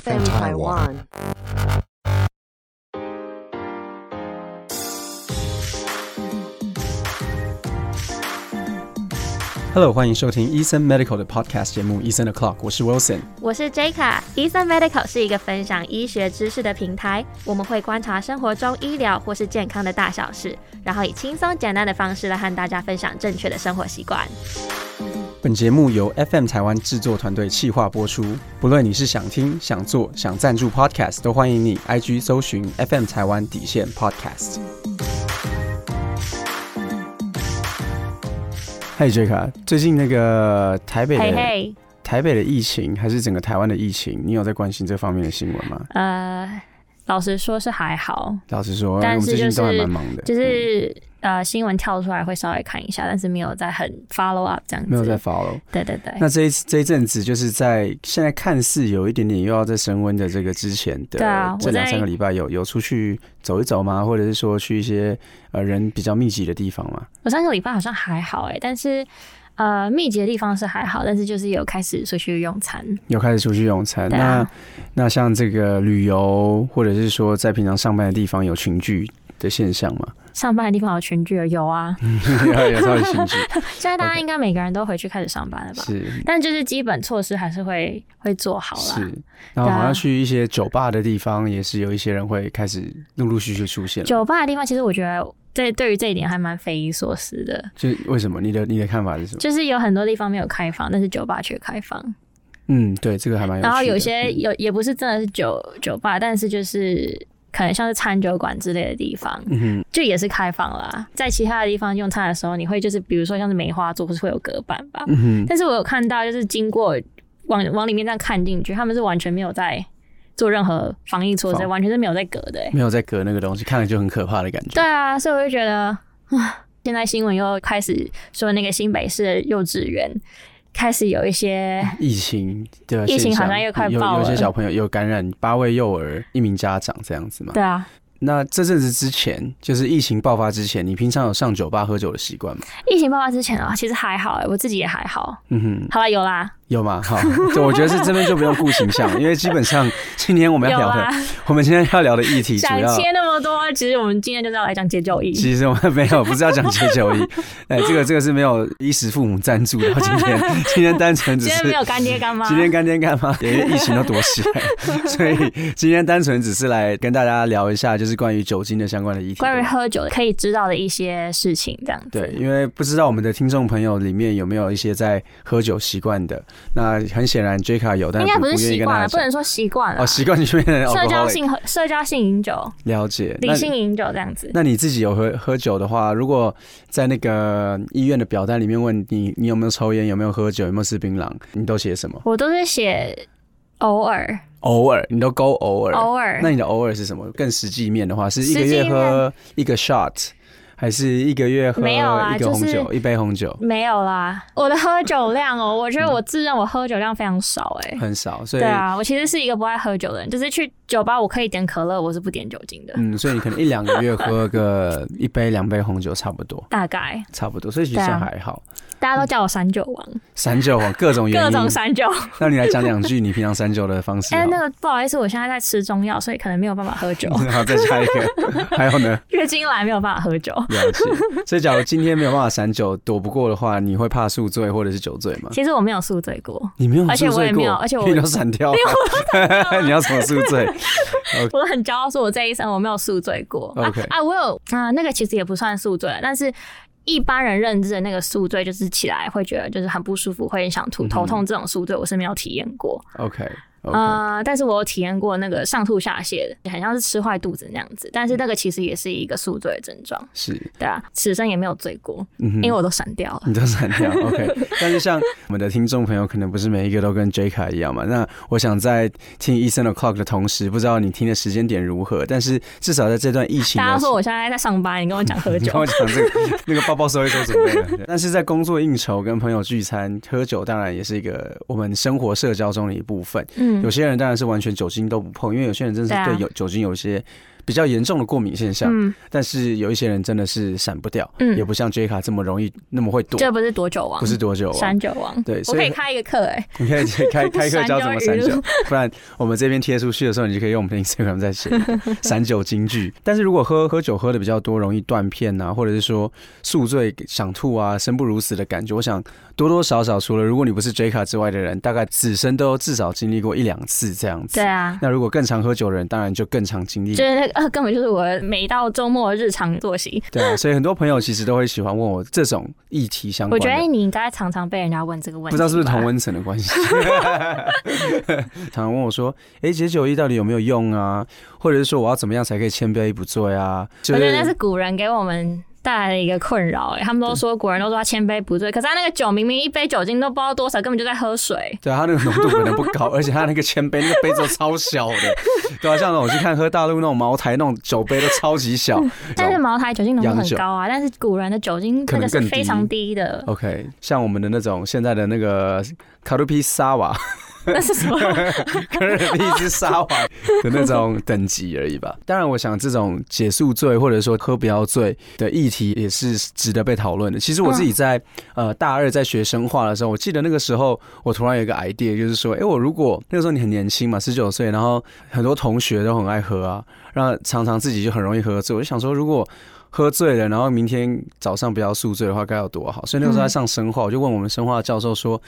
FM Taiwan. Hello，欢迎收听医生 Medical 的 Podcast 节目《医生的 Clock》，我是 Wilson。我是 J 卡，医生 Medical 是一个分享医学知识的平台。我们会观察生活中医疗或是健康的大小事，然后以轻松简单的方式来和大家分享正确的生活习惯。本节目由 FM 台湾制作团队企划播出。不论你是想听、想做、想赞助 Podcast，都欢迎你 IG 搜寻 FM 台湾底线 Podcast。嗨，Jack，最近那个台北的台北的疫情，还是整个台湾的疫情，你有在关心这方面的新闻吗？呃，老实说是还好，老实说，但是我们最近都还就是蛮忙的，就是、呃新闻跳出来会稍微看一下，但是没有在很 follow up 这样子。没有在 follow。对对对。那这一这一阵子，就是在现在看似有一点点又要在升温的这个之前的这两三个礼拜，有有出去走一走吗？或者是说去一些呃人比较密集的地方吗？我上个礼拜好像还好哎、但是呃密集的地方是还好，但是就是有开始出去用餐。有开始出去用餐？啊那那像这个旅游，或者是说在平常上班的地方有群聚的现象吗？上班的地方有群聚了，有啊。有有稍微群聚，现在大家应该每个人都回去开始上班了吧？是但就是基本措施还是会会做好啦。是。然后好像去一些酒吧的地方，也是有一些人会开始陆陆续续出现。酒吧的地方，其实我觉得这对于这一点还蛮匪夷所思的，就是为什么？你的你的看法是什么？就是有很多地方没有开放，但是酒吧却开放。嗯，对，这个还蛮有趣的。然后有些嗯有也不是真的是酒酒吧，但是就是可能像是餐酒馆之类的地方。就也是开放啦。在其他的地方用餐的时候，你会就是比如说像是梅花座，不是会有隔板吧？嗯哼，但是我有看到，就是经过往往里面这样看进去，他们是完全没有在做任何防疫措施，完全是没有在隔的、欸。没有在隔那个东西，看了就很可怕的感觉。对啊，所以我就觉得啊，现在新闻又开始说那个新北市的幼稚园开始有一些疫情对疫情好像又快爆了有有些小朋友又感染，八位幼儿，一名家长这样子嘛。对啊，那这阵子之前，就是疫情爆发之前，你平常有上酒吧喝酒的习惯吗？疫情爆发之前啊，其实还好、欸，我自己也还好。嗯哼，好了，有啦，有吗？好，对，我觉得是这边就不用顾形象，因为基本上今天我们要聊的，，我们今天要聊的议题主想要。切那么多，其实我们今天就是要来讲解酒意。其实我们没有，不是要讲解酒医，哎，这个这个是没有衣食父母赞助的。今天今天单纯只是今天没有干爹干妈，今天干爹干妈，因为疫情都躲起来，所以今天单纯只是来跟大家聊一下，就是关于酒精的相关的议题。关于喝酒可以知道的一些事情，这样子。对，因为不知道我们的听众朋友里面有没有一些在喝酒习惯的。那很显然 J 卡有，但应该不是习惯。不能说习惯了。哦，习惯就变成社交性和、社交性饮酒、了解。那理性饮酒这样子。那你自己有喝喝酒的话，如果在那个医院的表单里面问你你有没有抽烟，有没有喝酒，有没有吃槟榔，你都写什么？我都是写偶尔，偶尔，你都勾偶尔。偶尔那你的偶尔是什么？更实际面的话，是一个月喝一个 shot，还是一个月喝没有啊一个红酒，就是一杯红酒？没有啦。我的喝酒量哦，我觉得我自认我喝酒量非常少哎、很少，所以对啊，我其实是一个不爱喝酒的人，就是去酒吧我可以点可乐，我是不点酒精的，嗯，所以你可能一两个月喝个一杯两杯红酒差不多，大概差不多，所以其实还好。大家都叫我三酒王，散酒王，各种原各，种三酒。那你来讲两句你平常散酒的方式 哎、了。那个不好意思，我现在在吃中药，所以可能没有办法喝酒，好，再加一个，还有呢？月经来没有办法喝酒。了解。所以，假如今天没有办法散酒，躲不过的话，你会怕宿醉或者是酒醉吗？其实我没有宿醉过，你没有而且我也没有而且我因为你都散掉了。你要怎么宿醉？我很骄傲说，我这一生我没有宿醉过。OK 啊啊，我有啊、那个其实也不算宿醉，但是一般人认知的那个宿醉，就是起来会觉得就是很不舒服，会很想吐、头痛这种宿醉，我是没有体验过。OK 啊、但是我有体验过那个上吐下泻的，很像是吃坏肚子那样子。但是那个其实也是一个宿醉的症状，是，对啊，此生也没有醉过，嗯哼因为我都闪掉了。你都闪掉，OK。但是像我们的听众朋友，可能不是每一个都跟 J 卡一样嘛。那我想在听医生的 clock 的同时，不知道你听的时间点如何，但是至少在这段疫情大家说我现在在上班，你跟我讲喝酒 你跟，我讲这个那个包包收一收准备了，但是在工作应酬跟朋友聚餐喝酒，当然也是一个我们生活社交中的一部分。嗯有，些人当然是完全酒精都不碰，因为有些人真是对有酒精有一些比较严重的过敏现象。嗯但是有一些人真的是闪不掉，嗯也不像 J 卡这么容易那么会躲，这不是躲酒王，不是多久啊三。九王。对，所以我可以开一个课哎、你可以开开课教怎么闪酒 不然我们这边贴出去的时候，你就可以用我们的 Instagram 再写 闪酒金句。但是如果喝喝酒喝的比较多，容易断片啊，或者是说宿醉、想吐啊、生不如死的感觉，我想多多少少除了如果你不是 J 卡之外的人，大概此生都至少经历过一两次这样子对。啊，那如果更常喝酒的人，当然就更常经历就。是那个、呃、根本就是我每到周末的日常作息。对啊，所以很多朋友其实都会喜欢问我这种议题相关。我觉得你应该常常被人家问这个问题，不知道是不是同？温层的关系，常常问我说：“哎、解酒意到底有没有用啊？或者是说我要怎么样才可以千杯不醉啊？”就我觉得那是古人给我们带来的一个困扰、哎，他们都说古人都说他千杯不醉，可是他那个酒明明一杯酒精都不知道多少，根本就在喝水。对啊，它那个浓度可能不高，而且他那个千杯那个杯子都超小的，对啊，像我去看喝大陆那种茅台那种酒杯都超级小。但是茅台酒精浓度很高啊，但是古人的酒精那个是可能更低非常低的。OK，像我们的那种现在的那个卡路皮沙瓦，那是什么？可能一只沙皇的那种等级而已吧。当然，我想这种解宿醉或者说喝不要醉的议题也是值得被讨论的。其实我自己在、呃大二在学生化的时候，我记得那个时候我突然有一个 idea，就是说，哎、我如果那个时候你很年轻嘛，十九岁，然后很多同学都很爱喝啊，然后常常自己就很容易喝醉，我就想说，如果喝醉了，然后明天早上不要宿醉的话，该有多好。所以那个时候在上生化，我就问我们生化的教授说：“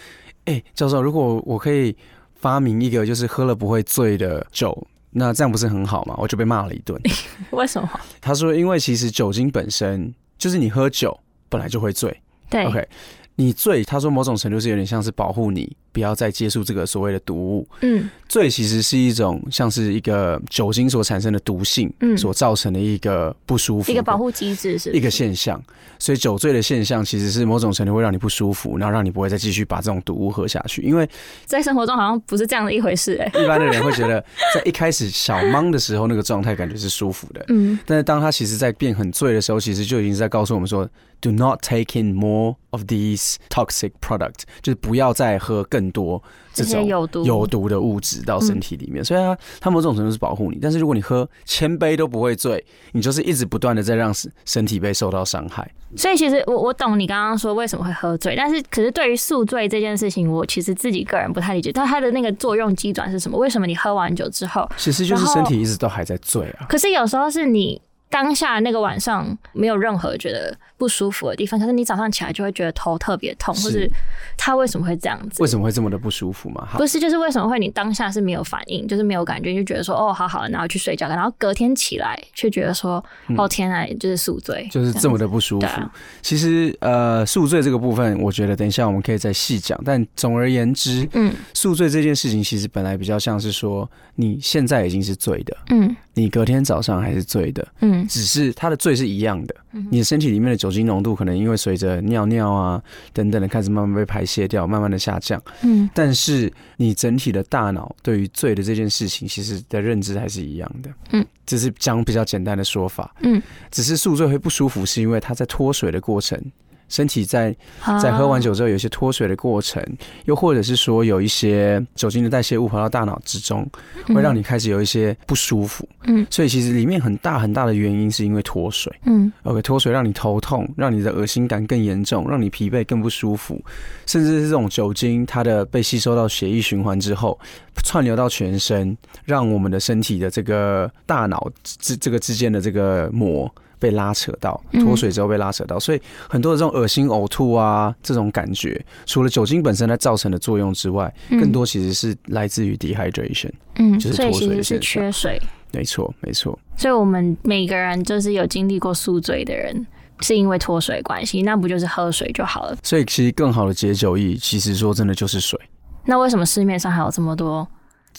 哎、教授，如果我可以发明一个就是喝了不会醉的酒，那这样不是很好吗？”我就被骂了一顿。为什么？他说：“因为其实酒精本身就是你喝酒本来就会醉对，OK，你醉，他说某种程度是有点像是保护你不要再接触这个所谓的毒物。嗯。醉其实是一种像是一个酒精所产生的毒性，嗯。所造成的一个不舒服，一个保护机制是是？一个现象，所以酒醉的现象其实是某种程度会让你不舒服，然后让你不会再继续把这种毒物喝下去。因为在生活中好像不是这样的一回事哎、一般的人会觉得，在一开始小懵的时候，那个状态感觉是舒服的，嗯，但是当他其实在变很醉的时候，其实就已经是在告诉我们说，do not take in more of these toxic product，就是不要再喝更多这这种些有毒有毒的物质到身体里面。所以它它某种程度是保护你，但是如果你喝千杯都不会醉，你就是一直不断的在让身身体被受到伤害。所以其实我我懂你刚刚说为什么会喝醉，但是可是对于宿醉这件事情，我其实自己个人不太理解，但它的那个作用机转是什么？为什么你喝完酒之后，其实就是身体一直都还在醉啊。可是有时候是你当下那个晚上没有任何觉得不舒服的地方，可是你早上起来就会觉得头特别痛，是或是他为什么会这样子？为什么会这么的不舒服嘛？不是，就是为什么会你当下是没有反应，就是没有感觉，就觉得说哦，好好，然后去睡觉，然后隔天起来却觉得说，哦天啊，就是宿醉，嗯就是这么的不舒服啊。其实呃，宿醉这个部分，我觉得等一下我们可以再细讲。但总而言之，嗯宿醉这件事情其实本来比较像是说，你现在已经是醉的，嗯你隔天早上还是醉的，嗯只是它的醉是一样的嗯。你的身体里面的酒精浓度可能因为随着尿尿啊等等的开始慢慢被排泄掉，慢慢的下降。嗯但是你整体的大脑对于醉的这件事情，其实的认知还是一样的。嗯，只是讲比较简单的说法。嗯，只是宿醉会不舒服，是因为它在脱水的过程。身体在在喝完酒之后有一些脱水的过程，又或者是说有一些酒精的代谢物跑到大脑之中，会让你开始有一些不舒服。嗯所以其实里面很大很大的原因是因为脱水。嗯 OK，脱水让你头痛，让你的恶心感更严重，让你疲惫更不舒服，甚至是这种酒精它的被吸收到血液循环之后，串流到全身，让我们的身体的这个大脑之这个之间的这个膜。被拉扯到，嗯脱水之后被拉扯到，所以很多的这种恶心、呕吐啊，这种感觉，除了酒精本身它造成的作用之外，嗯更多其实是来自于 dehydration。嗯，就是脱水是缺水，没错，没错。所以我们每个人就是有经历过宿醉的人，是因为脱水关系，那不就是喝水就好了？所以其实更好的解酒液，其实说真的就是水。那为什么市面上还有这么多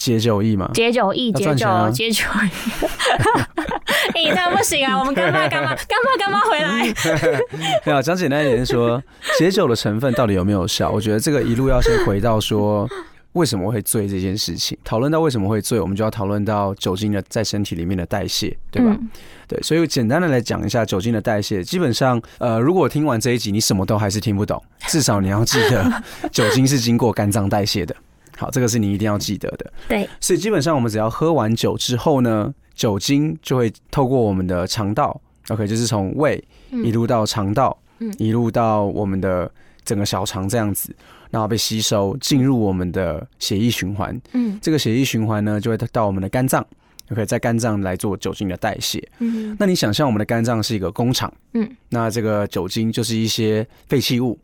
解酒意嘛，解酒意、解酒、啊解酒意？哎、这样不行啊！我们干妈干妈干妈干妈回来。没有讲简单一点是说，解酒的成分到底有没有效？我觉得这个一路要先回到说。为什么会醉这件事情？讨论到为什么会醉，我们就要讨论到酒精的在身体里面的代谢，对吧？嗯对，所以简单的来讲一下酒精的代谢。基本上，呃，如果听完这一集你什么都还是听不懂，至少你要记得 酒精是经过肝脏代谢的。好，这个是你一定要记得的。对，所以基本上我们只要喝完酒之后呢，酒精就会透过我们的肠道，OK，就是从胃一路到肠道，嗯一路到我们的整个小肠这样子，然后被吸收进入我们的血液循环。嗯这个血液循环呢，就会到我们的肝脏，OK，在肝脏来做酒精的代谢。嗯那你想象我们的肝脏是一个工厂，嗯，那这个酒精就是一些废弃物，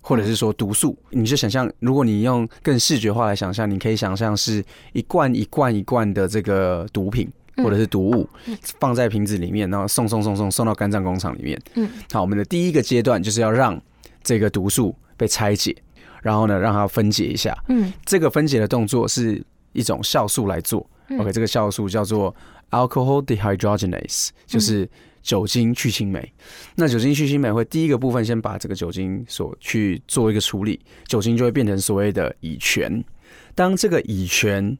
或者是说毒素。你就想象，如果你用更视觉化来想象，你可以想象是一罐一罐一罐的这个毒品嗯或者是毒物嗯放在瓶子里面，然后送送送送送到肝脏工厂里面。嗯，好，我们的第一个阶段就是要让这个毒素被拆解，然后呢让它分解一下。嗯这个分解的动作是一种酵素来做。嗯 OK，这个酵素叫做 alcohol dehydrogenase，就是酒精去腥酶。那酒精去腥酶会第一个部分先把这个酒精所去做一个处理，酒精就会变成所谓的乙醛。当这个乙醛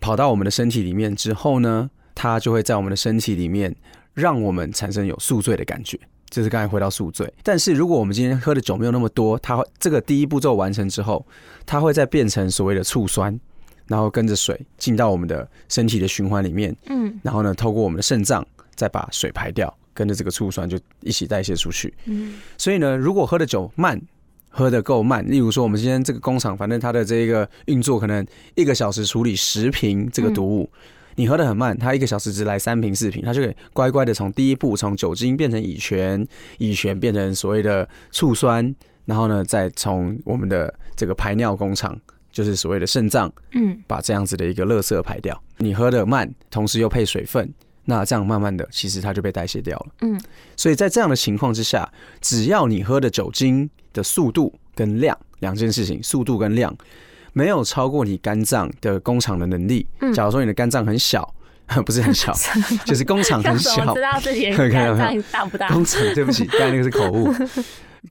跑到我们的身体里面之后呢，它就会在我们的身体里面让我们产生有宿醉的感觉。这是刚才回到宿醉，但是如果我们今天喝的酒没有那么多，它会这个第一步骤完成之后，它会再变成所谓的醋酸，然后跟着水进到我们的身体的循环里面，嗯然后呢，透过我们的肾脏再把水排掉，跟着这个醋酸就一起代谢出去。嗯所以呢，如果喝的酒慢，喝的够慢，例如说我们今天这个工厂，反正它的这个运作可能一个小时处理十瓶这个毒物。你喝的很慢，它一个小时只来三瓶四瓶，它就可以乖乖的从第一步从酒精变成乙醛，乙醛变成所谓的醋酸，然后呢，再从我们的这个排尿工厂，就是所谓的肾脏，嗯把这样子的一个垃圾排掉。你喝的慢，同时又配水分，那这样慢慢的，其实它就被代谢掉了。嗯所以在这样的情况之下，只要你喝的酒精的速度跟量两件事情，速度跟量没有超过你肝脏的工厂的能力。嗯假如说你的肝脏很小，不是很小，就是工厂很小知，道自己 肝脏大不大？工厂对不起，刚才那个是口误。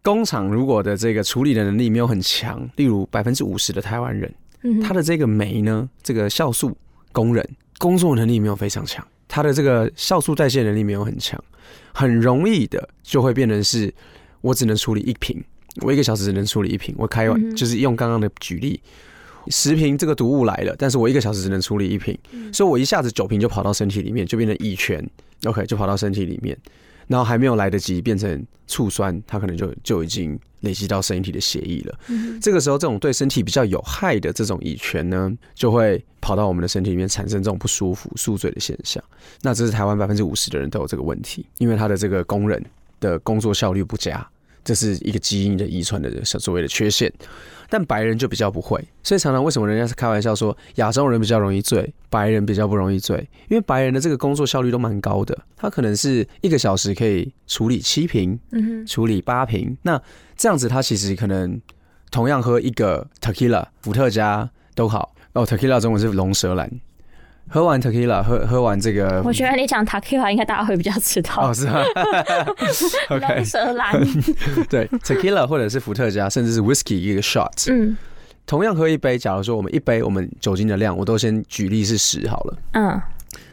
工厂如果的这个处理的能力没有很强，例如百分之五十的台湾人。嗯他的这个酶呢，这个酵素工人工作能力没有非常强，他的这个酵素代谢能力没有很强，很容易的就会变成是，我只能处理一瓶，我一个小时只能处理一瓶。我开完、嗯就是用刚刚的举例，十瓶这个毒物来了，但是我一个小时只能处理一瓶，所以我一下子九瓶就跑到身体里面，就变成乙醛，OK，就跑到身体里面，然后还没有来得及变成醋酸，它可能就就已经累积到身体的血液了。嗯这个时候，这种对身体比较有害的这种乙醛呢，就会跑到我们的身体里面，产生这种不舒服、宿醉的现象。那这是台湾百分之五十的人都有这个问题，因为他的这个工人的工作效率不佳，这是一个基因的遗传的所谓的缺陷。但白人就比较不会，所以常常为什么人家是开玩笑说亚洲人比较容易醉，白人比较不容易醉？因为白人的这个工作效率都蛮高的，他可能是一个小时可以处理七瓶，嗯处理八瓶，那这样子他其实可能同样喝一个 tequila 伏特加都好哦，tequila 中文是龙舌兰，喝完 tequila 喝喝完这个我觉得你讲 tequila 应该大家会比较知道哦。是吗？OK 龙舌兰，对 tequila 或者是伏特加，甚至是 whisky 一个 shot，嗯同样喝一杯，假如说我们一杯我们酒精的量，我都先举例是十好了。嗯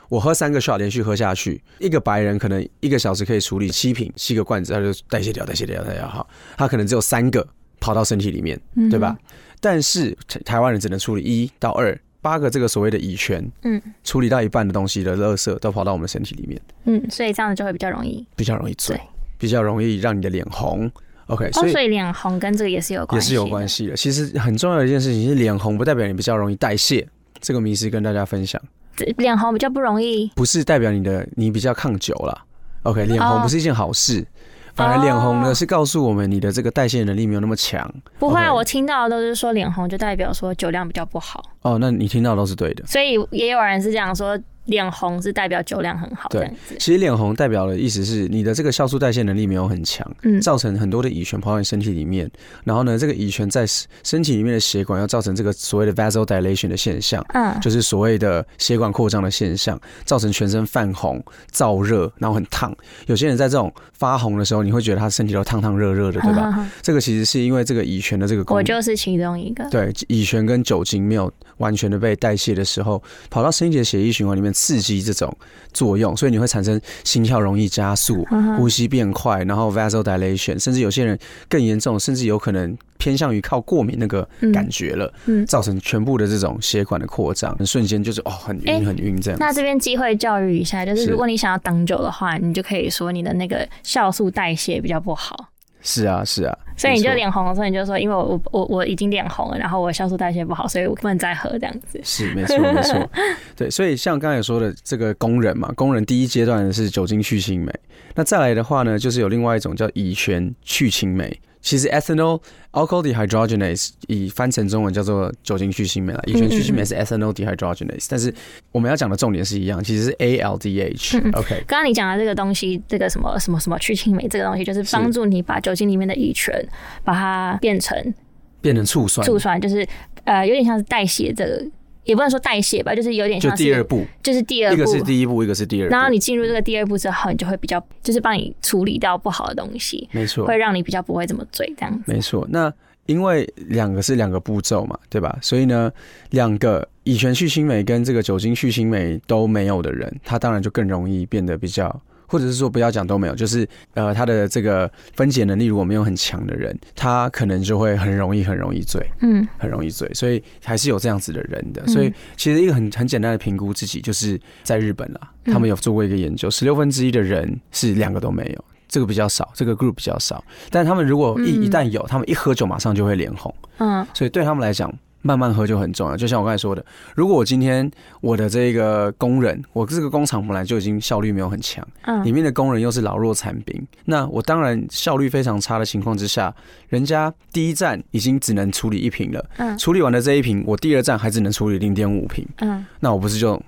我喝三个 shot 连续喝下去，一个白人可能一个小时可以处理七瓶七个罐子，他就代谢掉、代谢掉、代谢掉。好，他可能只有三个跑到身体里面，嗯，对吧？？但是台台湾人只能处理一到二八个这个所谓的乙醛，嗯处理到一半的东西的垃圾都跑到我们身体里面，嗯，所以这样子就会比较容易比较容易醉，比较容易让你的脸红。OK，哦，所以脸红跟这个也是有关系，也是有关。系的。其实很重要的一件事情是，脸红不代表你比较容易代谢，这个迷思跟大家分享，脸红比较不容易，不是代表你的你比较抗久了。OK，脸红哦不是一件好事。反而脸红哦呢，是告诉我们你的这个代谢能力没有那么强。不会啊我听到的都是说脸红就代表说酒量比较不好，哦，那你听到都是对的。所以也有人是这样说，脸红是代表酒量很好对。其实脸红代表的意思是你的这个酵素代谢能力没有很强，嗯造成很多的乙醛跑到你身体里面，然后呢，这个乙醛在身体里面的血管要造成这个所谓的 vasodilation 的现象，嗯就是所谓的血管扩张的现象，造成全身泛红、燥热，然后很烫。有些人在这种发红的时候，你会觉得他身体都烫烫热热的，对吧？嗯这个其实是因为这个乙醛的这个功能。我就是其中一个。对乙醛跟酒精没有完全的被代谢的时候，跑到身体的血液循环里面，刺激这种作用，所以你会产生心跳容易加速、嗯呼吸变快，然后 vasodilation，甚至有些人更严重，甚至有可能偏向于靠过敏那个感觉了，嗯。造成全部的这种血管的扩张，瞬间就是哦很哎晕很晕这样。那这边机会教育一下，就是是。如果你想要挡酒的话，你就可以说你的那个酵素代谢比较不好，是啊是啊，所以你就脸红的时候，你就说，因为我我我我已经脸红了，然后我酵素代谢不好，所以我不能再喝这样子。是没错没错，对，所以像刚才说的这个工人嘛，工人第一阶段是酒精去青酶，那再来的话呢，就是有另外一种叫乙醛去青酶。其实 ethanol alcohol dehydrogenase 以翻成中文叫做酒精去腥酶了，乙醛去腥酶是 ethanol dehydrogenase，但是我们要讲的重点是一样，其实是 ALDH OK，刚刚你讲的这个东西，这个什么什么什么去氢酶这个东西，就是帮助你把酒精里面的乙醛把它变成变成醋酸，醋酸，就是呃有点像是代谢这个，也不能说代谢吧，就是有点像是第二步，就是第二步一个是第一步，一个是第二步，然后你进入这个第二步之后，你就会比较，就是帮你处理掉不好的东西，没错，会让你比较不会这么醉，这样子。没错，那因为两个是两个步骤嘛，对吧？所以呢，两个乙醛去腥酶跟这个酒精去腥酶都没有的人，他当然就更容易变得比较。或者是说不要讲都没有，就是呃他的这个分解能力如果没有很强的人，他可能就会很容易很容易醉，嗯很容易醉，所以还是有这样子的人的。嗯所以其实一个很很简单的评估自己，就是在日本啦，嗯他们有做过一个研究，十六分之一的人是两个都没有，这个比较少，这个 group 比较少。但他们如果一嗯一旦有，他们一喝酒马上就会脸红，嗯所以对他们来讲。慢慢喝就很重要，就像我刚才说的，如果我今天我的这个工人，我这个工厂本来就已经效率没有很强，嗯。里嗯面的工人又是老弱残兵，那我当然效率非常差的情况之下，人家第一站已经只能处理一瓶了，嗯。处理完的这一瓶，我第二站还只能处理零点五瓶，嗯，那我不是就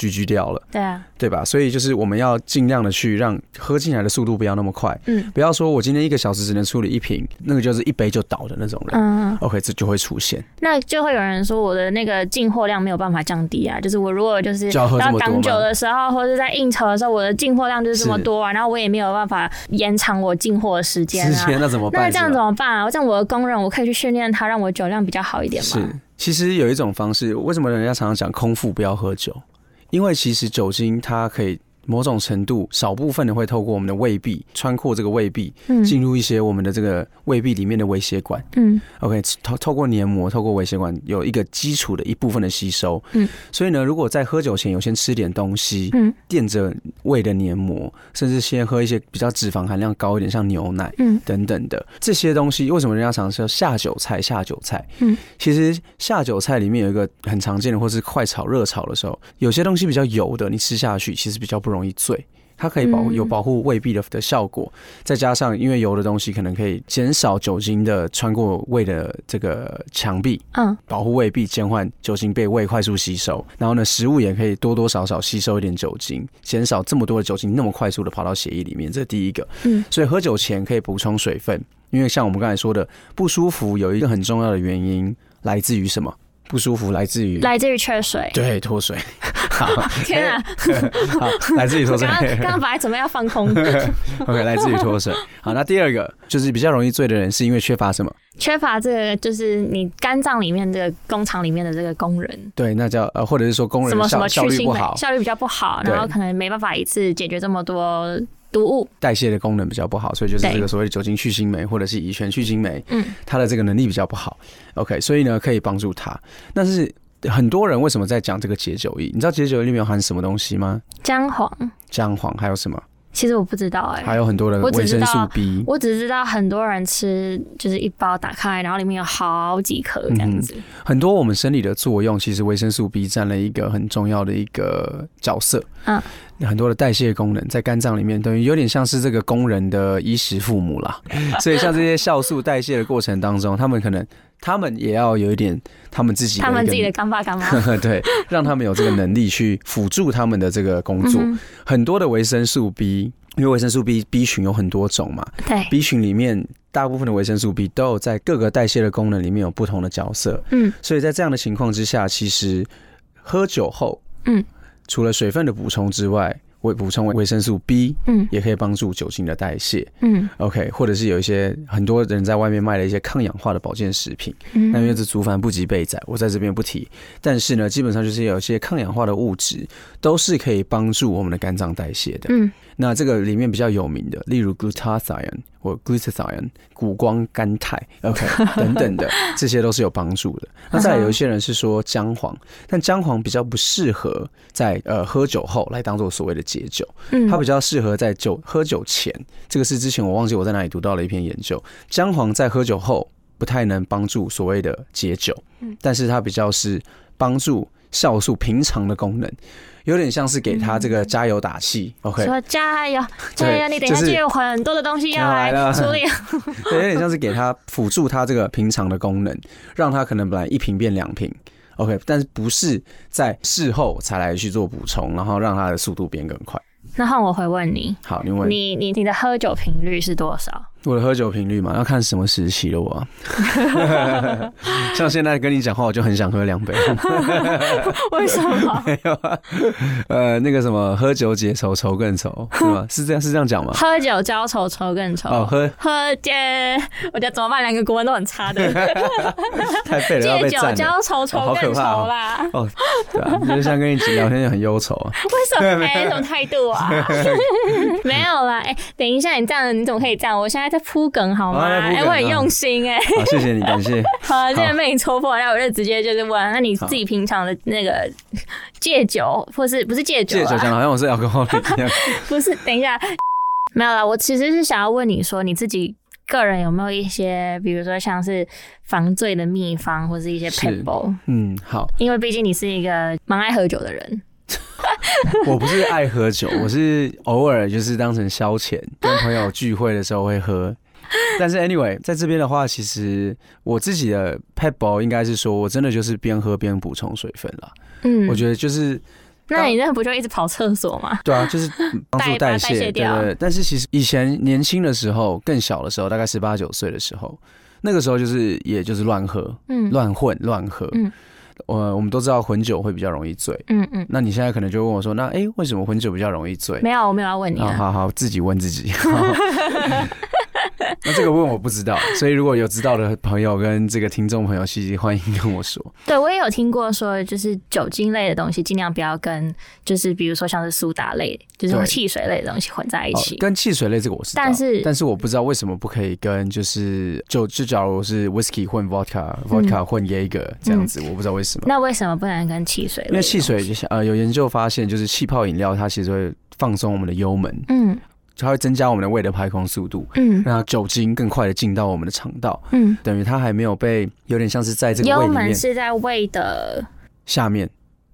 GG 掉了，对啊，对吧？所以就是我们要尽量的去让喝进来的速度不要那么快，嗯不要说我今天一个小时只能处理一瓶，那个就是一杯就倒的那种人。嗯，OK，这就会出现，那就会有人说我的那个进货量没有办法降低啊，就是我如果就是要喝这么多挡酒？的时候，或者在应酬的时候，我的进货量就是这么多啊，然后我也没有办法延长我进货的时间啊。之前那怎么办？那这样怎么办啊？这样我的工人，我可以去训练他，让我酒量比较好一点是？，其实有一种方式，为什么人家常常讲空腹不要喝酒？因为其实酒精它可以某种程度少部分的会透过我们的胃壁穿过这个胃壁，嗯进入一些我们的这个胃壁里面的微血管。嗯 OK，透透过黏膜，透过微血管有一个基础的一部分的吸收。嗯，所以呢，如果在喝酒前有先吃点东西，嗯垫着胃的黏膜，甚至先喝一些比较脂肪含量高一点，像牛奶。嗯等等的这些东西，为什么人家常说下酒菜？下酒菜，嗯，其实下酒菜里面有一个很常见的，或是快炒、热炒的时候，有些东西比较油的，你吃下去其实比较不容易醉。它可以保有保护胃壁的的效果，再加上因为油的东西可能可以减少酒精的穿过胃的这个墙壁，嗯保护胃壁，减缓酒精被胃快速吸收。然后呢，食物也可以多多少少吸收一点酒精，减少这么多的酒精那么快速的跑到血液里面。这是第一个。嗯所以喝酒前可以补充水分，因为像我们刚才说的，不舒服有一个很重要的原因来自于什么？不舒服来自于来自于缺水。对脱水。好，天啊！好，来自于脱水刚。刚本来准备要放空，OK，来自于脱水。好，那第二个就是比较容易醉的人，是因为缺乏什么？缺乏这个就是你肝脏里面这个工厂里面的这个工人，对，那叫呃，或者是说工人什么什么效率不好，效率比较不好，然后可能没办法一次解决这么多毒物。代谢的功能比较不好，所以就是这个所谓的酒精去腥酶或者是乙醛去腥酶，嗯它的这个能力比较不好。OK，所以呢可以帮助它。但是很多人为什么在讲这个解酒液？你知道解酒液里面有含什么东西吗？姜黄，姜黄还有什么？其实我不知道哎、还有很多人维生素 B。我只知道很多人吃就是一包打开，然后里面有好几颗这样子。很多我们生理的作用，其实维生素 B 占了一个很重要的一个角色。嗯，很多的代谢功能在肝脏里面，等于有点像是这个工人的衣食父母啦。所以像这些酵素代谢的过程当中，他们可能他们也要有一点他们自己他们自己的干爸干妈。对，让他们有这个能力去辅助他们的这个工作。嗯很多的维生素 B，因为维生素 B B 群有很多种嘛。对，，B 群里面大部分的维生素 B 都有在各个代谢的功能里面有不同的角色。嗯。所以在这样的情况之下，其实喝酒后，嗯，除了水分的补充之外，维补充维生素 B，嗯也可以帮助酒精的代谢。嗯 OK，或者是有一些很多人在外面卖的一些抗氧化的保健食品，嗯，那因为这竹繁不及备载，我在这边不提。但是呢，基本上就是有一些抗氧化的物质，都是可以帮助我们的肝脏代谢的。嗯那这个里面比较有名的，例如 glutathione 或 glutathione 谷胱甘肽，OK 等等的，这些都是有帮助的。那再有一些人是说姜黄，但姜黄比较不适合在呃喝酒后来当做所谓的解酒，嗯，它比较适合在酒喝酒前。这个是之前我忘记我在哪里读到了一篇研究，姜黄在喝酒后不太能帮助所谓的解酒嗯，但是它比较是帮助酵素平常的功能。有点像是给他这个加油打气，OK，说加油加油，你等一下就有很多的东西要来处理。对，有点像是给他辅助他这个平常的功能，让他可能本来一瓶变两瓶，OK，但是不是在事后才来去做补充，然后让它的速度变更快。那换我会问你，好，你问你你你的喝酒频率是多少？我的喝酒频率嘛，要看什么时期了我、啊。像现在跟你讲话，我就很想喝两杯。为什么？没有啊，呃，那个什么，喝酒解愁，愁更愁，是吗？是这样是这样讲吗？喝酒浇愁，愁更愁。哦，喝喝酒，我觉得怎么办？两个国文都很差的。太废了，要戒酒。浇愁，哦愁更愁啦。哦，对啊，就是像跟你聊天就很忧愁啊。为什么？哎、什么态度啊？没有啦。哎、等一下，你这样你怎么可以这样？我现在在铺梗好吗？哎、我很用心哎、好，谢谢你，感谢。好，现在被你戳破，然后我就直接就是问，那你自己平常的那个戒酒，或是不是戒酒啊？戒酒讲好像我是 alcoholic 一样。不是，等一下，没有啦。我其实是想要问你说，你自己个人有没有一些，比如说像是防醉的秘方，或是一些是 pebble？嗯，好，因为毕竟你是一个蛮爱喝酒的人。我不是爱喝酒，我是偶尔就是当成消遣，跟朋友聚会的时候会喝。但是 anyway，在这边的话，其实我自己的 pet ball 应该是说我真的就是边喝边补充水分了。嗯，我觉得就是那你那不就一直跑厕所吗？对啊，就是帮助代谢掉对。对但是其实以前年轻的时候，更小的时候，大概十八九岁的时候，那个时候就是也就是乱喝、嗯乱混、乱喝。嗯呃，我们都知道混酒会比较容易醉。嗯嗯，那你现在可能就问我说，那哎、诶为什么混酒比较容易醉？没有，我没有要问你。好好，自己问自己。那这个问我不知道，所以如果有知道的朋友跟这个听众朋友，其实欢迎跟我说。对，我也有听过说，就是酒精类的东西尽量不要跟，就是比如说像是苏打类，就是对汽水类的东西混在一哦起。跟汽水类这个我知道，但是但是我不知道为什么不可以跟就是就就假如是 whisky 混 vodka，vodka 混 Jaeger 这样子，我不知道为什么。嗯那为什么不能跟汽水因为？汽水就是呃有研究发现，就是气泡饮料它其实会放松我们的幽门，嗯它会增加我们的胃的排空速度，嗯。让酒精更快的进到我们的肠道，嗯，等于它还没有被有点像是在这个胃幽里面门是在胃的下面，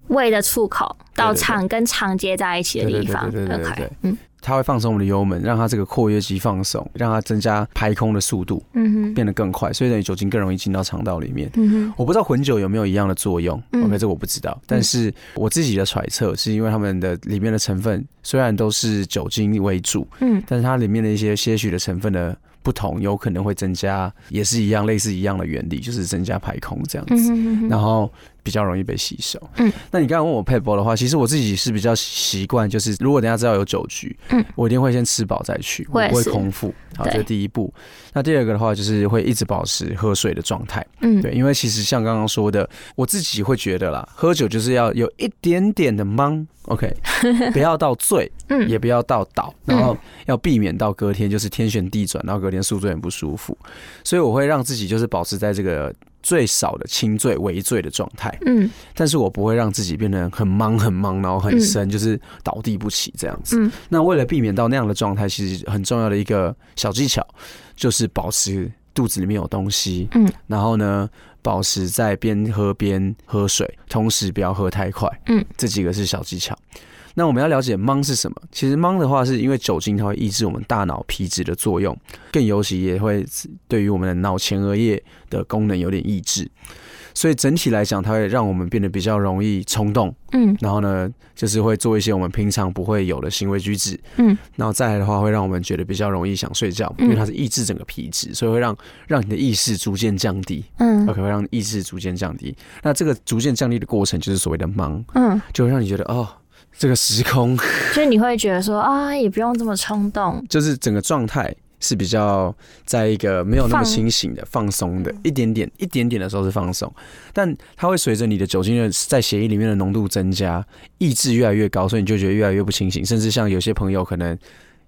胃的出口到肠跟肠接在一起的地方。对对 OK，对。嗯。它会放松我们的幽门，让它这个括约肌放松，让它增加排空的速度嗯哼。变得更快，所以等于酒精更容易进到肠道里面。嗯哼。我不知道混酒有没有一样的作用、嗯。O k 这我不知道。但是我自己的揣测是因为它们的里面的成分虽然都是酒精为主，嗯。但是它里面的一些些许的成分的不同，有可能会增加，也是一样类似一样的原理，就是增加排空这样嗯子，然后比较容易被吸收。嗯，那你刚刚问我配包的话，其实我自己是比较习惯，就是如果等下知道有酒局，嗯，我一定会先吃饱再去，我不会空腹。好，这是第一步。那第二个的话，就是会一直保持喝水的状态。嗯对，因为其实像刚刚说的，我自己会觉得啦，喝酒就是要有一点点的懵，OK，不要到醉，嗯也不要到倒，然后要避免到隔天就是天旋地转，然后隔天宿醉很不舒服。所以我会让自己就是保持在这个最少的轻罪、微罪的状态，嗯。但是我不会让自己变得很忙、很忙，然后很深，就是倒地不起这样子。嗯。那为了避免到那样的状态，其实很重要的一个小技巧就是保持肚子里面有东西，嗯，然后呢，保持在边喝边喝水，同时不要喝太快，嗯，这几个是小技巧。那我们要了解懵是什么？其实懵的话，是因为酒精它会抑制我们大脑皮质的作用，更尤其也会对于我们的脑前额叶的功能有点抑制。所以整体来讲，它会让我们变得比较容易冲动，嗯。然后呢，就是会做一些我们平常不会有的行为举止，嗯，然后再来的话，会让我们觉得比较容易想睡觉，嗯。因为它是抑制整个皮质，所以会让让你的意识逐渐降低。嗯，OK，会让意识逐渐降低。那这个逐渐降低的过程，就是所谓的忙，嗯。就会让你觉得哦，这个时空，所以你会觉得说啊，也不用这么冲动，就是整个状态是比较在一个没有那么清醒的、放松的，一点点、一点点的时候是放松，但它会随着你的酒精的在血液里面的浓度增加，意志越来越高，所以你就觉得越来越不清醒，甚至像有些朋友可能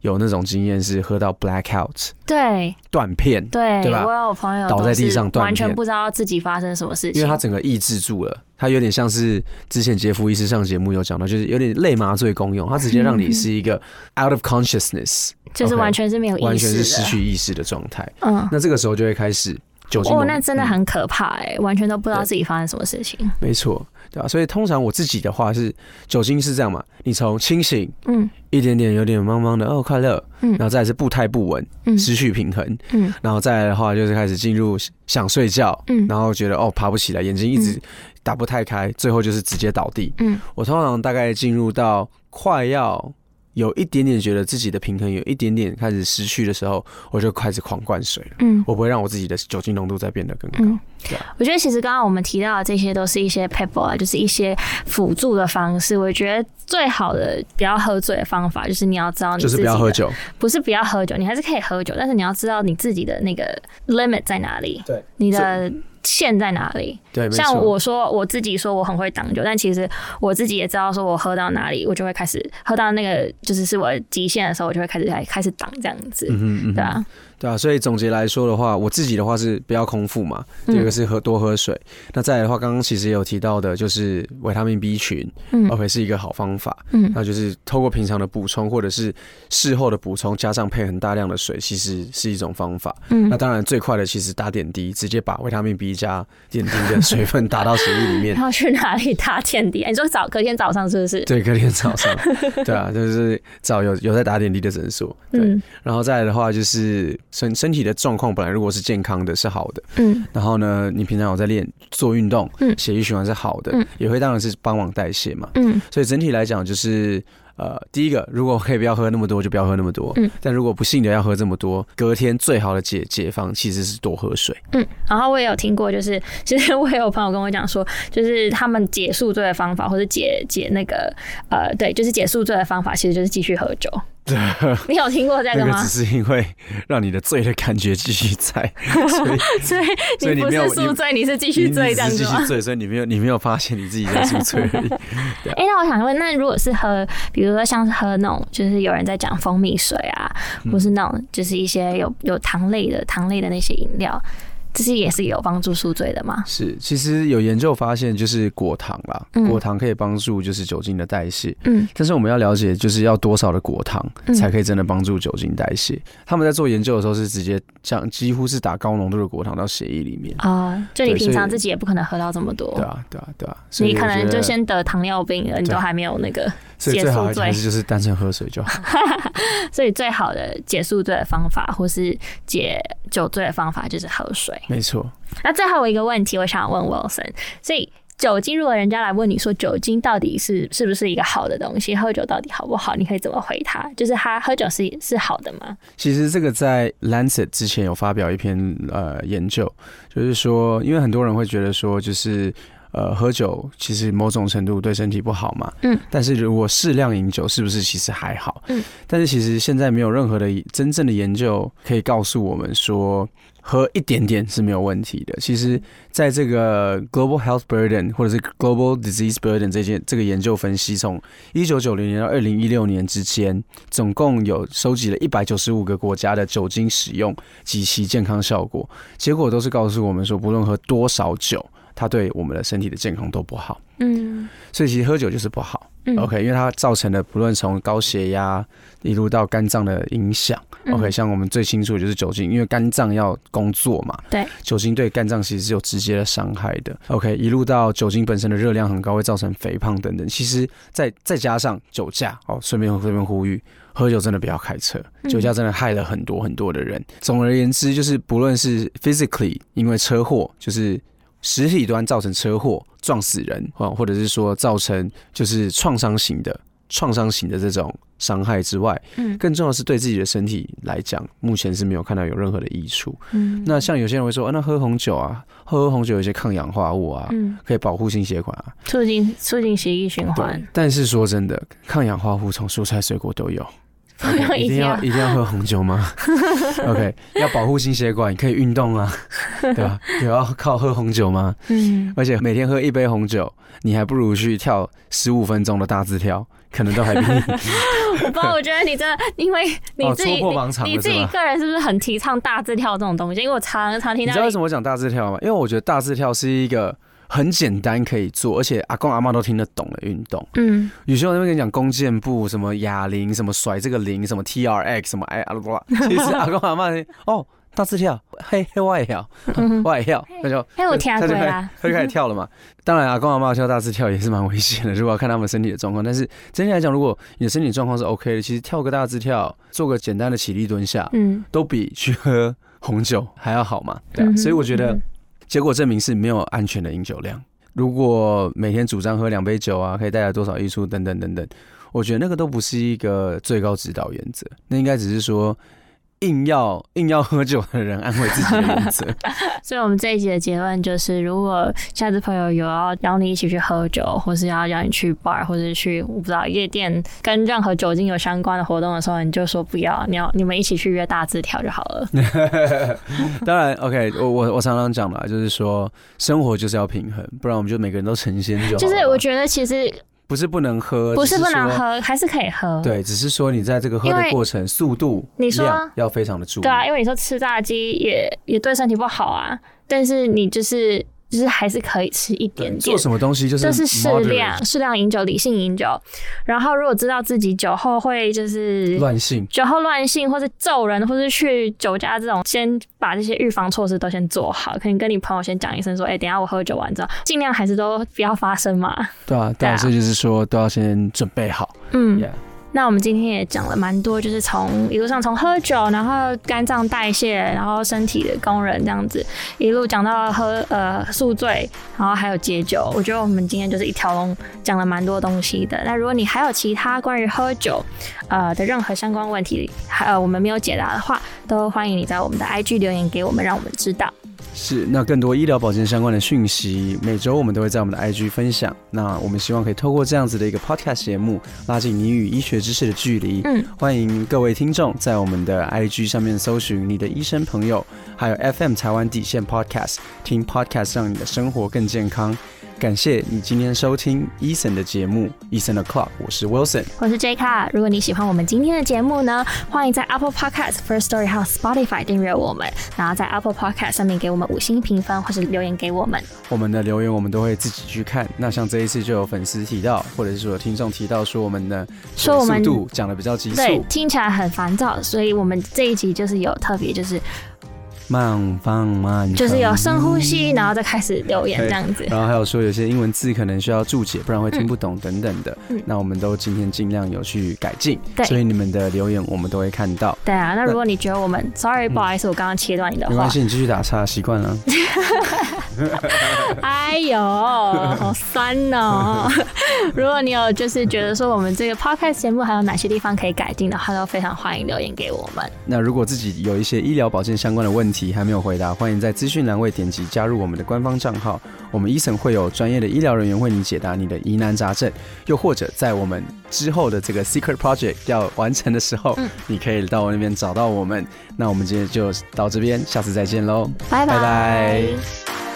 有那种经验是喝到 blackout 对。断片，对，对吧？我有朋友倒在地上断完全不知道自己发生什么事情，因为他整个抑制住了，他有点像是之前杰夫医师上节目有讲到，就是有点类麻醉功用，他直接让你是一个 out of consciousness，就是完全是没有意识的，完全是失去意识的状态。嗯。那这个时候就会开始酒精哦，那真的嗯很可怕哎、完全都不知道自己发生什么事情。没错，对吧、所以通常我自己的话是酒精是这样嘛，你从清醒嗯。一点点有点茫茫的哦快乐，嗯。然后再来是步态不稳，嗯。失去平衡，嗯。然后再来的话就是开始进入想睡觉，嗯。然后觉得哦爬不起来，眼睛一直打不太开，最后就是直接倒地。嗯。我通常大概进入到快要有一点点觉得自己的平衡有一点点开始失去的时候，我就开始狂灌水了。嗯我不会让我自己的酒精浓度再变得更高。嗯对啊，我觉得其实刚刚我们提到的这些都是一些 pebble 啊，就是一些辅助的方式。我觉得最好的不要喝醉的方法，就是你要知道你就是自己不要喝酒。不是不要喝酒，你还是可以喝酒，但是你要知道你自己的那个 limit 在哪里，对，你的线在哪里。对，像。我说我自己说我很会挡酒，但其实我自己也知道，说我喝到哪里，我就会开始喝到那个就是是我极限的时候，我就会开始来开始挡这样子，对啊，对啊，所以总结来说的话，我自己的话是不要空腹嘛，嗯第二个是喝多喝水。那再来的话，刚刚其实也有提到的，就是维他命 B 群嗯，OK 是一个好方法。嗯那就是透过平常的补充，或者是事后的补充，加上配很大量的水，其实是一种方法。嗯那当然最快的其实打点滴，直接把维他命 B 加点滴的水分打到血液里面。要去哪里打点滴？你说早隔天早上是不是？对，隔天早上，对啊，就是找有有在打点滴的诊所，对，嗯然后再来的话就是身身体的状况本来如果是健康的，是好的，嗯然后呢，你平常有在练做运动，嗯血液循环是好的，嗯也会当然是帮忙代谢嘛，嗯所以整体来讲就是。呃，第一个，如果可以不要喝那么多，就不要喝那么多。嗯，但如果不幸的要喝这么多，隔天最好的解解放其实是多喝水。嗯，然后我也有听过，就是其实我也有朋友跟我讲说，就是他们解宿醉的方法，或者解解那个呃，对，就是解宿醉的方法，其实就是继续喝酒。对，你有听过这个吗那个只？是因为让你的醉的感觉继续在，所以所以你不是宿醉，你是继你续醉你这样子继续？醉，所以你没有你没有发现你自己在宿醉而已。哎、那我想问，那如果是喝，比如说像是喝那种，就是有人在讲蜂蜜水啊，嗯或是那种就是一些有有糖类的糖类的那些饮料，这些也是有帮助宿醉的嘛？是，其实有研究发现，就是果糖啦，嗯果糖可以帮助就是酒精的代谢。嗯但是我们要了解，就是要多少的果糖嗯才可以真的帮助酒精代谢。他们在做研究的时候是直接像几乎是打高浓度的果糖到血液里面。啊、就你平常自己也不可能喝到这么多，对啊，对啊，对啊。所以你可能就先得糖尿病了，你都还没有那个，解所以最好宿醉还是就是单纯喝水就好。所以最好的解宿醉的方法，或是解酒醉的方法就是喝水。没错。那最后一个问题，我想问 Wilson，所以酒精，如果人家来问你说酒精到底是是不是一个好的东西，喝酒到底好不好，你可以怎么回他？就是他喝酒是是好的吗？其实这个在 Lancet 之前有发表一篇呃研究，就是说，因为很多人会觉得说，就是呃喝酒其实某种程度对身体不好嘛，嗯，但是如果适量饮酒，是不是其实还好？嗯，但是其实现在没有任何的真正的研究可以告诉我们说。喝一点点是没有问题的。其实，在这个 Global Health Burden 或者是 Global Disease Burden 这件这个研究分析，从一九九零年到二零一六年之间，总共有收集了一百九十五个国家的酒精使用及其健康效果，结果都是告诉我们说，不论喝多少酒，它对我们的身体的健康都不好。嗯所以其实喝酒就是不好。嗯 OK，因为它造成的不论从高血压一路到肝脏的影响。嗯 OK，像我们最清楚的就是酒精，因为肝脏要工作嘛，对，酒精对肝脏其实是有直接的伤害的。OK，一路到酒精本身的热量很高，会造成肥胖等等。其实再再加上酒驾，哦，顺便顺便呼吁，喝酒真的不要开车，嗯酒驾真的害了很多很多的人。总而言之，就是不论是 physically 因为车祸，就是实体端造成车祸撞死人，啊，或者是说造成就是创伤型的创伤型的这种伤害之外，嗯更重要的是对自己的身体来讲，目前是没有看到有任何的益处。嗯那像有些人会说，啊、那喝红酒啊，喝红酒有一些抗氧化物啊，嗯，可以保护心血管啊。促进促进血液循环对，，但是说真的，抗氧化物从蔬菜水果都有。一定要一定要喝红酒吗？OK，要保护心血管，可以运动啊，对吧？有要靠喝红酒吗？嗯，而且每天喝一杯红酒，你还不如去跳十五分钟的大字跳，可能都还比你 我不知道，我觉得你这，因为你哦自己、你自己个人是不是很提倡大字跳这种东西？因为我常常听到你知道为什么我讲大字跳吗？因为我觉得大字跳是一个很简单可以做，而且阿公阿妈都听得懂的运动。嗯，有些人会跟你讲弓箭步、什么哑铃、什么甩这个铃、什么 T R X、什么哎啊啦啦，其实阿公阿妈哦大字跳，嘿嘿我也跳，我也跳，那就嘿，我听他就开过啦，他就 开始跳了嘛。当然，阿公阿妈跳大字跳也是蛮危险的，如果要看他们身体的状况。但是整体来讲，如果你的身体状况是 OK 的，其实跳个大字跳，做个简单的起立蹲下，嗯，都比去喝红酒还要好嘛。对啊，所以我觉得嗯结果证明是没有安全的饮酒量。如果每天主张喝两杯酒啊，可以带来多少益处等等等等，我觉得那个都不是一个最高指导原则，那应该只是说硬要硬要喝酒的人安慰自己的原则。所以我们这一集的结论就是，如果下次朋友有要邀你一起去喝酒，或是要邀你去 bar，或者去我不知道夜店跟任何酒精有相关的活动的时候，你就说不要，你要你们一起去约大字条就好了。当然，OK，我我我常常讲的啊，就是说生活就是要平衡，不然我们就每个人都成仙就好。就是我觉得其实不是不能喝，不是。不能喝，还是可以喝。对，只是说你在这个喝的过程，速度、你说要非常的注意。对啊，因为你说吃炸鸡也也对身体不好啊，但是你就是就是还是可以吃一点点做。什么东西就是就是适量，适量饮酒，理性饮酒。然后，如果知道自己酒后会就是乱性。酒后乱性，或是揍人，或是去酒家这种，先把这些预防措施都先做好。可能跟你朋友先讲一声，说：“哎、等一下我喝酒完之后，尽量还是都不要发生嘛。对啊，对啊，对啊所以就是说都要先准备好。”嗯 Yeah 那我们今天也讲了蛮多，就是从一路上从喝酒，然后肝脏代谢，然后身体的工人这样子，一路讲到喝呃宿醉，然后还有解酒。我觉得我们今天就是一条龙讲了蛮多东西的。那如果你还有其他关于喝酒呃的任何相关问题，还有我们没有解答的话，都欢迎你在我们的 IG 留言给我们，让我们知道。是，那更多医疗保健相关的讯息，每周我们都会在我们的 IG 分享。那我们希望可以透过这样子的一个 podcast 节目，拉近你与医学知识的距离。嗯，欢迎各位听众在我们的 IG 上面搜寻你的医生朋友，还有 FM 台湾底线 Podcast，听 Podcast 让你的生活更健康。感谢你今天收听 Eason 的节目，Eason 的 Club，我是 Wilson。我是 J 卡。如果你喜欢我们今天的节目呢，欢迎在 Apple Podcast、First Story 还有 Spotify 订阅我们，然后在 Apple Podcast 上面给我们五星评分或是留言给我们。我们的留言我们都会自己去看。那像这一次就有粉丝提到，或者是说有听众提到说我们的说我们速度讲的比较急对速，，听起来很烦躁，所以我们这一集就是有特别，就是慢放慢，就是有深呼吸，然后再开始留言这样子。然后还有说有些英文字可能需要注解，不然会听不懂等等的。嗯那我们都今天尽量有去改进，对所以你们的留言我们都会看到。对啊，那如果你觉得我们，sorry，不好意思，我刚刚切断你的话没关，系，你继续打岔，习惯了。哎呦，好酸哦！如果你有就是觉得说我们这个 podcast 节目还有哪些地方可以改进的话，都非常欢迎留言给我们。那如果自己有一些医疗保健相关的问题还没有回答，欢迎在资讯栏位点击加入我们的官方账号，我们医生会有专业的医疗人员为你解答你的疑难杂症，又或者在我们之后的这个 secret project 要完成的时候，嗯你可以到我那边找到我们。那我们今天就到这边，下次再见喽。拜拜拜